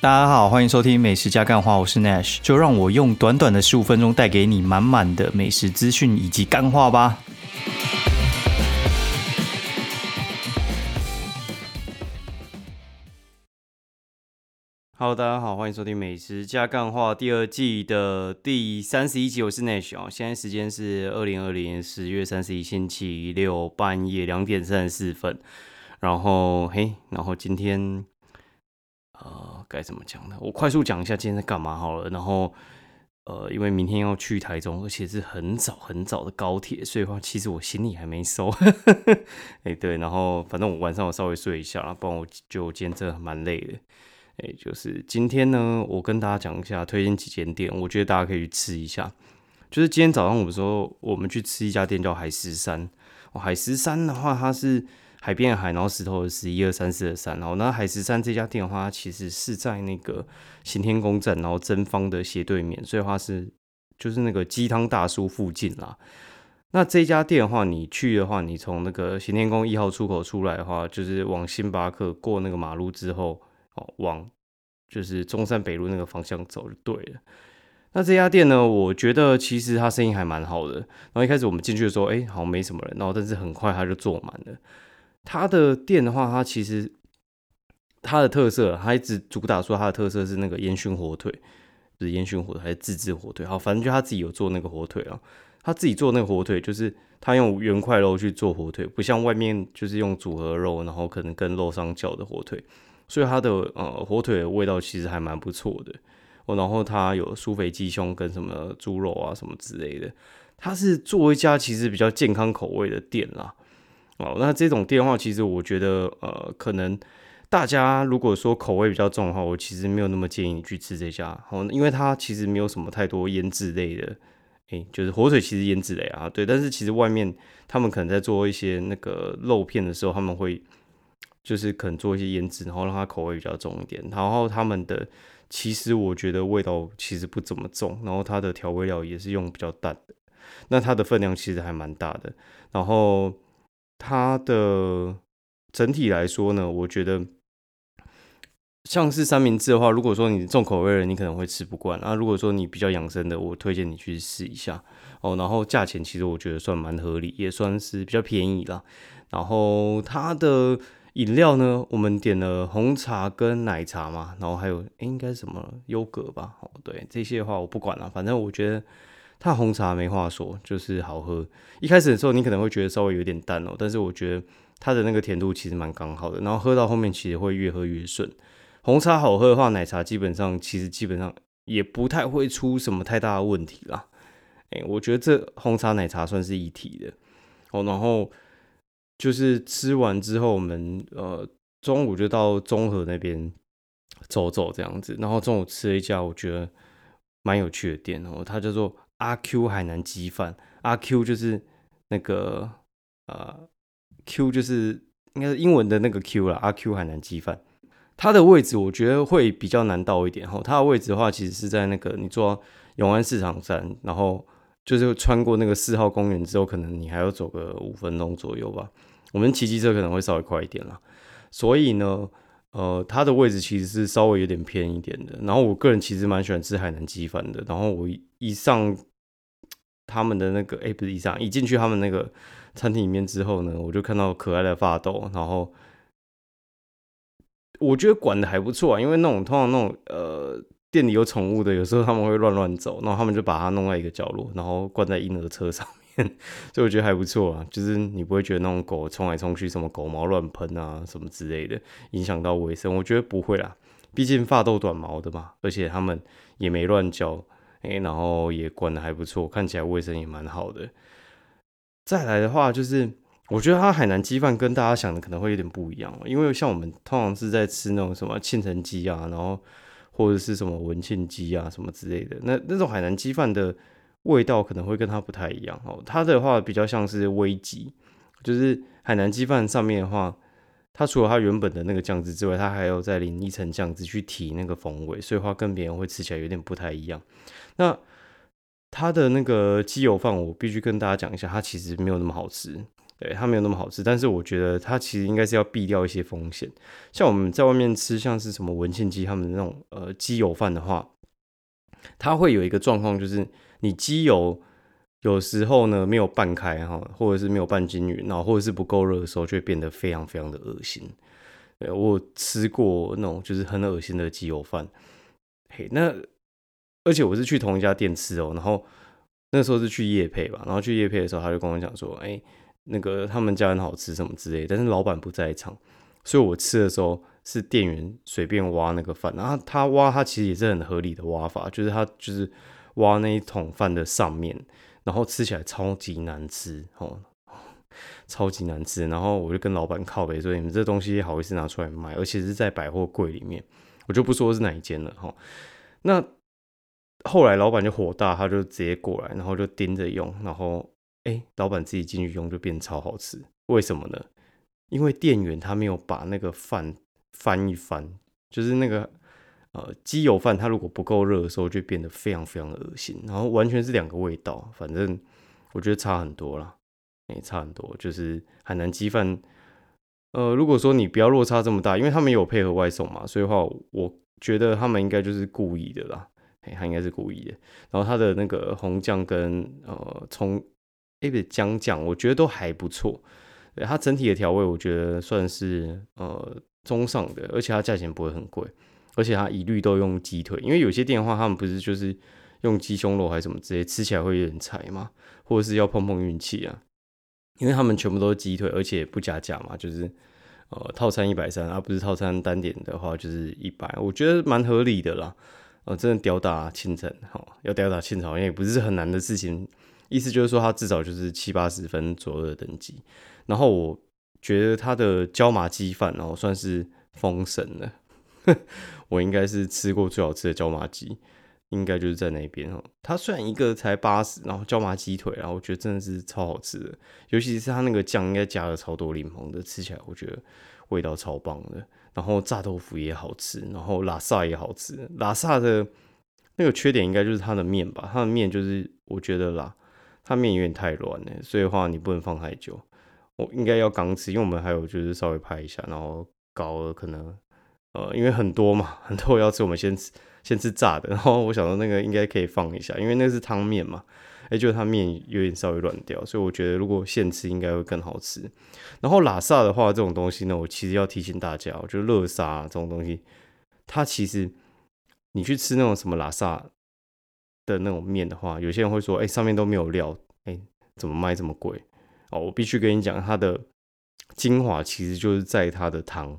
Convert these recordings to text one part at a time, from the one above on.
大家好，欢迎收听美食加干话，我是 Nash，就让我用短短的十五分钟带给你满满的美食资讯以及干话吧。Hello，大家好，欢迎收听美食加干话第二季的第三十一集，我是 Nash 哦。现在时间是二零二零年十月三十一星期六半夜两点三十四分，然后嘿，然后今天。呃，该怎么讲呢？我快速讲一下今天在干嘛好了。然后，呃，因为明天要去台中，而且是很早很早的高铁，所以话其实我行李还没收。哎，对，然后反正我晚上我稍微睡一下，不然我就今天真的蛮累的。哎，就是今天呢，我跟大家讲一下，推荐几间店，我觉得大家可以去吃一下。就是今天早上我们说，我们去吃一家店叫海石山。哦，海石山的话，它是。海边的海，然后石头的石，一二三四的三，然后那海石山这家店的话，其实是在那个行天宫站，然后真方的斜对面，所以话是就是那个鸡汤大叔附近啦。那这家店的话，你去的话，你从那个行天宫一号出口出来的话，就是往星巴克过那个马路之后，哦，往就是中山北路那个方向走就对了。那这家店呢，我觉得其实它生意还蛮好的。然后一开始我们进去的时候，哎，好像没什么人，然后但是很快它就坐满了。它的店的话，它其实它的特色，它一直主打说它的特色是那个烟熏火腿，是烟熏火腿还是自制火腿？好，反正就他自己有做那个火腿啊，他自己做那个火腿，就是他用原块肉去做火腿，不像外面就是用组合肉，然后可能跟肉上叫的火腿，所以它的呃火腿的味道其实还蛮不错的哦。然后它有酥肥鸡胸跟什么猪肉啊什么之类的，它是做一家其实比较健康口味的店啦。哦，那这种店的话，其实我觉得，呃，可能大家如果说口味比较重的话，我其实没有那么建议你去吃这家，哦，因为它其实没有什么太多腌制类的，诶，就是火腿其实腌制类啊，对，但是其实外面他们可能在做一些那个肉片的时候，他们会就是可能做一些腌制，然后让它口味比较重一点，然后他们的其实我觉得味道其实不怎么重，然后它的调味料也是用比较淡的，那它的分量其实还蛮大的，然后。它的整体来说呢，我觉得像是三明治的话，如果说你重口味的，你可能会吃不惯啊。如果说你比较养生的，我推荐你去试一下哦。然后价钱其实我觉得算蛮合理，也算是比较便宜啦。然后它的饮料呢，我们点了红茶跟奶茶嘛，然后还有应该什么优格吧？哦，对，这些的话我不管了，反正我觉得。它红茶没话说，就是好喝。一开始的时候，你可能会觉得稍微有点淡哦，但是我觉得它的那个甜度其实蛮刚好的。然后喝到后面，其实会越喝越顺。红茶好喝的话，奶茶基本上其实基本上也不太会出什么太大的问题啦。哎，我觉得这红茶奶茶算是一体的哦。然后就是吃完之后，我们呃中午就到中和那边走走这样子。然后中午吃了一家我觉得蛮有趣的店哦，它叫做。阿 Q 海南鸡饭，阿 Q 就是那个呃，Q 就是应该是英文的那个 Q 了。阿 Q 海南鸡饭，它的位置我觉得会比较难到一点哈。它的位置的话，其实是在那个你坐永安市场站，然后就是穿过那个四号公园之后，可能你还要走个五分钟左右吧。我们骑机车可能会稍微快一点啦。所以呢。呃，它的位置其实是稍微有点偏一点的。然后我个人其实蛮喜欢吃海南鸡饭的。然后我一上他们的那个，哎，不是一上，一进去他们那个餐厅里面之后呢，我就看到可爱的发豆。然后我觉得管的还不错啊，因为那种通常那种呃店里有宠物的，有时候他们会乱乱走，然后他们就把它弄在一个角落，然后关在婴儿车上面。所以我觉得还不错啊，就是你不会觉得那种狗冲来冲去，什么狗毛乱喷啊，什么之类的，影响到卫生。我觉得不会啦，毕竟发豆短毛的嘛，而且他们也没乱叫，哎，然后也管的还不错，看起来卫生也蛮好的。再来的话，就是我觉得它海南鸡饭跟大家想的可能会有点不一样，因为像我们通常是在吃那种什么庆城鸡啊，然后或者是什么文庆鸡啊什么之类的，那那种海南鸡饭的。味道可能会跟它不太一样哦，它的话比较像是微鸡，就是海南鸡饭上面的话，它除了它原本的那个酱汁之外，它还要再淋一层酱汁去提那个风味，所以话跟别人会吃起来有点不太一样。那它的那个鸡油饭，我必须跟大家讲一下，它其实没有那么好吃，对，它没有那么好吃，但是我觉得它其实应该是要避掉一些风险。像我们在外面吃，像是什么文庆鸡他们那种呃鸡油饭的话，它会有一个状况，就是你机油有时候呢没有拌开哈，或者是没有拌均匀，然后或者是不够热的时候，就会变得非常非常的恶心。我吃过那种就是很恶心的鸡油饭，嘿，那而且我是去同一家店吃哦，然后那时候是去夜配吧，然后去夜配的时候，他就跟我讲说，哎。那个他们家很好吃什么之类，但是老板不在场，所以我吃的时候是店员随便挖那个饭，然后他挖他其实也是很合理的挖法，就是他就是挖那一桶饭的上面，然后吃起来超级难吃哦，超级难吃，然后我就跟老板靠背说你们这东西好意思拿出来卖，而且是在百货柜里面，我就不说是哪一间了哈。那后来老板就火大，他就直接过来，然后就盯着用，然后。哎，老板自己进去用就变超好吃，为什么呢？因为店员他没有把那个饭翻一翻，就是那个呃鸡油饭，它如果不够热的时候就变得非常非常的恶心，然后完全是两个味道，反正我觉得差很多啦，也，差很多，就是海南鸡饭，呃，如果说你不要落差这么大，因为他们有配合外送嘛，所以话我觉得他们应该就是故意的啦，他应该是故意的，然后他的那个红酱跟呃葱。A 的姜酱，我觉得都还不错。它整体的调味，我觉得算是呃中上的，而且它价钱不会很贵，而且它一律都用鸡腿，因为有些店的话，他们不是就是用鸡胸肉还是什么之类，吃起来会有点柴嘛，或者是要碰碰运气啊。因为他们全部都是鸡腿，而且不加价嘛，就是呃套餐一百三，而不是套餐单点的话就是一百，我觉得蛮合理的啦。呃，真的吊打清晨，好要吊打清晨，因为也不是很难的事情。意思就是说，它至少就是七八十分左右的等级。然后我觉得它的椒麻鸡饭，然后算是封神了。我应该是吃过最好吃的椒麻鸡，应该就是在那边哦。它虽然一个才八十，然后椒麻鸡腿，然后我觉得真的是超好吃的。尤其是它那个酱，应该加了超多柠檬的，吃起来我觉得味道超棒的。然后炸豆腐也好吃，然后拉萨也好吃。拉萨的那个缺点应该就是它的面吧，它的面就是我觉得啦。它面有点太软了，所以的话你不能放太久。我应该要刚吃，因为我们还有就是稍微拍一下，然后搞了可能呃，因为很多嘛，很多要吃，我们先吃先吃炸的。然后我想到那个应该可以放一下，因为那是汤面嘛，哎，就是它面有点稍微软掉，所以我觉得如果现吃应该会更好吃。然后拉萨的话，这种东西呢，我其实要提醒大家，我觉得乐沙这种东西，它其实你去吃那种什么拉萨。的那种面的话，有些人会说：“哎，上面都没有料，哎，怎么卖这么贵？”哦，我必须跟你讲，它的精华其实就是在它的汤，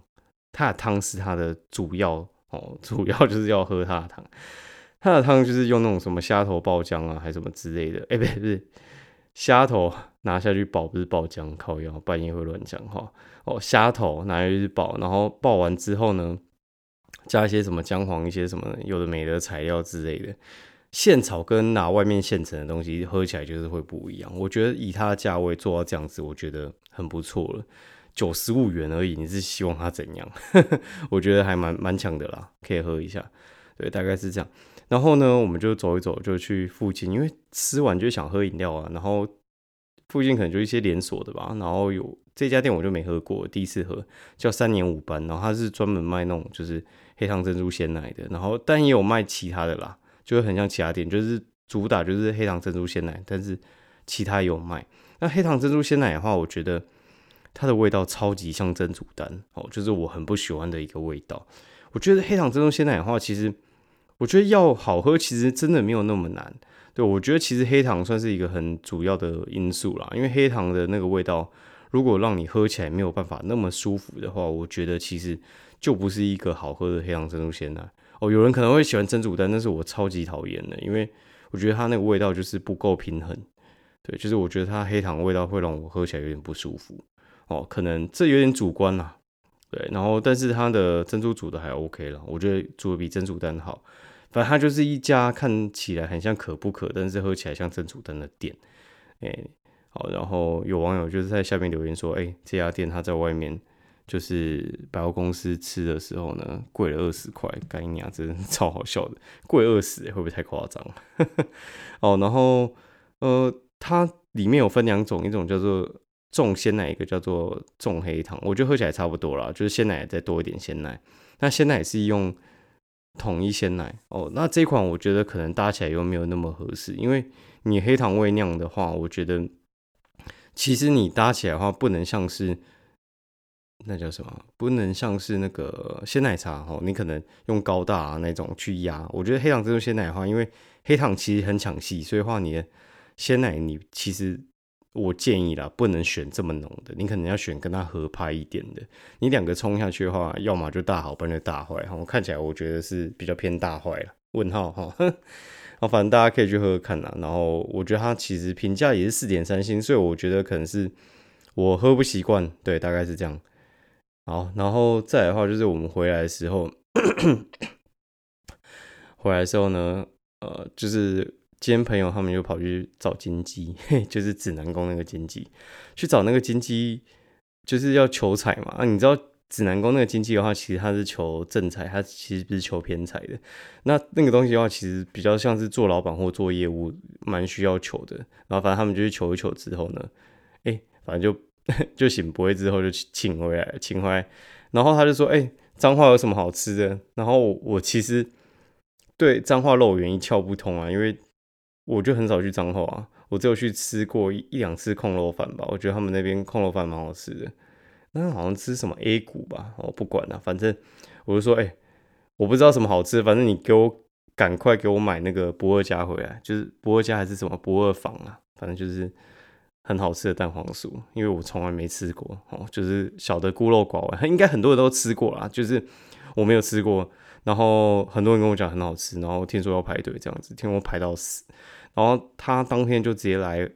它的汤是它的主要哦，主要就是要喝它的汤。它的汤就是用那种什么虾头爆浆啊，还是什么之类的。哎，不是不是，虾头拿下去爆，不是爆浆，靠腰，半夜会乱讲话。哦，虾头拿下去爆，然后爆完之后呢，加一些什么姜黄，一些什么有的没的材料之类的。现炒跟拿外面现成的东西喝起来就是会不一样。我觉得以它的价位做到这样子，我觉得很不错了。九十五元而已，你是希望它怎样？我觉得还蛮蛮强的啦，可以喝一下。对，大概是这样。然后呢，我们就走一走，就去附近，因为吃完就想喝饮料啊。然后附近可能就一些连锁的吧。然后有这家店我就没喝过，第一次喝，叫三年五班。然后它是专门卖那种就是黑糖珍珠鲜奶的。然后但也有卖其他的啦。就会很像其他店，就是主打就是黑糖珍珠鲜奶，但是其他有卖。那黑糖珍珠鲜奶的话，我觉得它的味道超级像珍珠丹哦，就是我很不喜欢的一个味道。我觉得黑糖珍珠鲜奶的话，其实我觉得要好喝，其实真的没有那么难。对我觉得其实黑糖算是一个很主要的因素啦，因为黑糖的那个味道，如果让你喝起来没有办法那么舒服的话，我觉得其实就不是一个好喝的黑糖珍珠鲜奶。哦，有人可能会喜欢蒸煮蛋，但是我超级讨厌的，因为我觉得它那个味道就是不够平衡。对，就是我觉得它黑糖味道会让我喝起来有点不舒服。哦，可能这有点主观啦。对，然后但是它的珍珠煮的还 OK 了，我觉得煮的比珍珠蛋好。反正它就是一家看起来很像可不可，但是喝起来像珍珠蛋的店。哎，好，然后有网友就是在下面留言说，哎，这家店它在外面。就是百货公司吃的时候呢，贵了二十块，干你娘，真的超好笑的，贵二十，会不会太夸张？哦，然后呃，它里面有分两种，一种叫做重鲜奶，一个叫做重黑糖，我觉得喝起来差不多啦，就是鲜奶再多一点鲜奶。那鲜奶是用统一鲜奶哦。那这款我觉得可能搭起来又没有那么合适，因为你黑糖味酿的话，我觉得其实你搭起来的话，不能像是那叫什么，不能像是那个鲜奶茶哦。你可能用高大那种去压，我觉得黑糖这种鲜奶的话，因为黑糖其实很抢戏，所以话你的鲜奶你其实。我建议啦，不能选这么浓的，你可能要选跟它合拍一点的。你两个冲下去的话，要么就大好，不然就大坏。哈，我看起来我觉得是比较偏大坏了。问号哈，好，反正大家可以去喝喝看啦。然后我觉得它其实评价也是四点三星，所以我觉得可能是我喝不习惯，对，大概是这样。好，然后再来的话，就是我们回来的时候，回来的时候呢，呃，就是。今天朋友他们又跑去找金鸡，就是指南宫那个金鸡，去找那个金鸡，就是要求财嘛。啊，你知道指南宫那个金鸡的话，其实它是求正财，它其实不是求偏财的。那那个东西的话，其实比较像是做老板或做业务，蛮需要求的。然后反正他们就去求一求之后呢，哎，反正就 就醒不会之后就请回来，请回来。然后他就说，哎，脏话有什么好吃的？然后我其实对脏话肉圆一窍不通啊，因为。我就很少去彰化啊，我只有去吃过一两次空肉饭吧。我觉得他们那边空肉饭蛮好吃的。那好像吃什么 A 股吧，我不管了，反正我就说，哎，我不知道什么好吃，反正你给我赶快给我买那个不二家回来，就是不二家还是什么不二坊啊，反正就是很好吃的蛋黄酥，因为我从来没吃过哦，就是小的孤陋寡闻，应该很多人都吃过啦，就是我没有吃过。然后很多人跟我讲很好吃，然后听说要排队这样子，听说排到死。然后他当天就直接来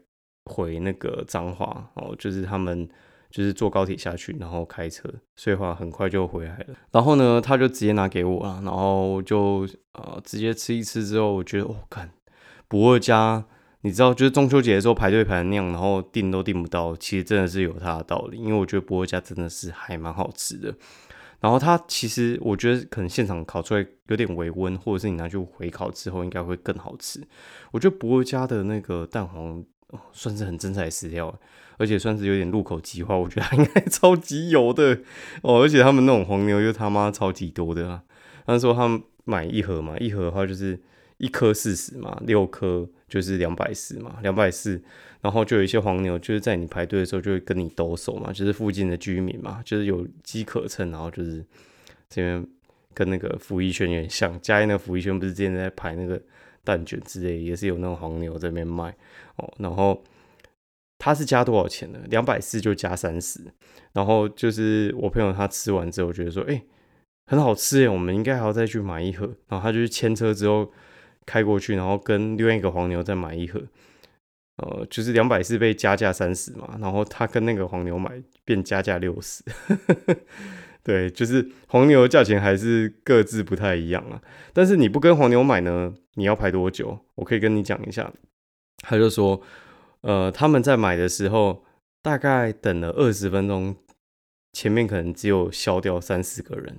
回那个彰化，哦，就是他们就是坐高铁下去，然后开车，所以话很快就回来了。然后呢，他就直接拿给我了，然后就呃直接吃一吃之后，我觉得哦，看不二家，你知道，就是中秋节的时候排队排那样，然后订都订不到，其实真的是有它的道理，因为我觉得不二家真的是还蛮好吃的。然后它其实我觉得可能现场烤出来有点微温，或者是你拿去回烤之后应该会更好吃。我觉得博尔家的那个蛋黄哦算是很真材实料，而且算是有点入口即化。我觉得它应该 超级油的哦，而且他们那种黄牛又他妈超级多的啊。他说他们买一盒嘛，一盒的话就是一颗四十嘛，六颗就是两百四嘛，两百四。然后就有一些黄牛，就是在你排队的时候就会跟你兜手嘛，就是附近的居民嘛，就是有机可乘，然后就是这边跟那个福一轩有点像，嘉义那个福一轩不是之前在排那个蛋卷之类，也是有那种黄牛这边卖哦。然后他是加多少钱呢？两百四就加三十。然后就是我朋友他吃完之后觉得说，哎，很好吃哎，我们应该还要再去买一盒。然后他就去牵车之后开过去，然后跟另外一个黄牛再买一盒。呃，就是两百四被加价三十嘛，然后他跟那个黄牛买变加价六十，对，就是黄牛价钱还是各自不太一样啊。但是你不跟黄牛买呢，你要排多久？我可以跟你讲一下。他就说，呃，他们在买的时候大概等了二十分钟，前面可能只有消掉三四个人，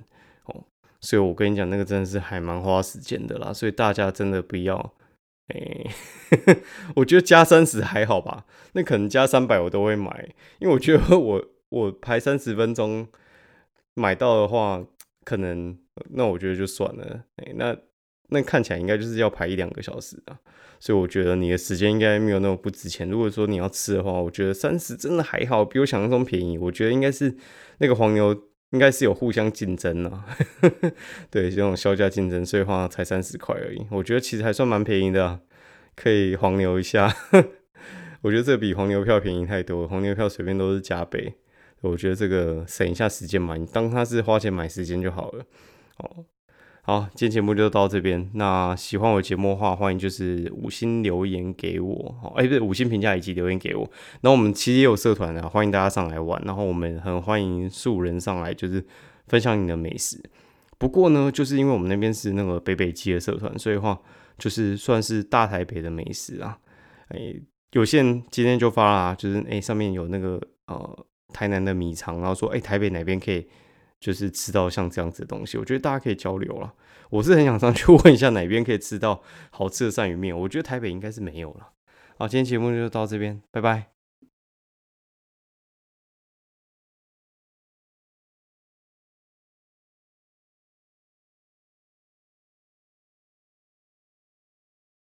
所以我跟你讲，那个真的是还蛮花时间的啦，所以大家真的不要。哎，我觉得加三十还好吧，那可能加三百我都会买，因为我觉得我 我排三十分钟买到的话，可能那我觉得就算了。哎，那那看起来应该就是要排一两个小时啊，所以我觉得你的时间应该没有那么不值钱。如果说你要吃的话，我觉得三十真的还好，比我想象中便宜。我觉得应该是那个黄牛。应该是有互相竞争呢，对这种销价竞争，所以话才三十块而已。我觉得其实还算蛮便宜的，可以黄牛一下。我觉得这比黄牛票便宜太多，黄牛票随便都是加倍。我觉得这个省一下时间嘛，你当它是花钱买时间就好了。哦。好，今天节目就到这边。那喜欢我节目的话，欢迎就是五星留言给我，好，哎，不是五星评价以及留言给我。那我们其实也有社团啊，欢迎大家上来玩。然后我们很欢迎素人上来，就是分享你的美食。不过呢，就是因为我们那边是那个北北基的社团，所以话就是算是大台北的美食啊。哎，有些人今天就发啦，就是哎上面有那个呃台南的米肠，然后说哎台北哪边可以。就是吃到像这样子的东西，我觉得大家可以交流了。我是很想上去 问一下哪边可以吃到好吃的鳝鱼面，我觉得台北应该是没有了。好，今天节目就到这边，拜拜。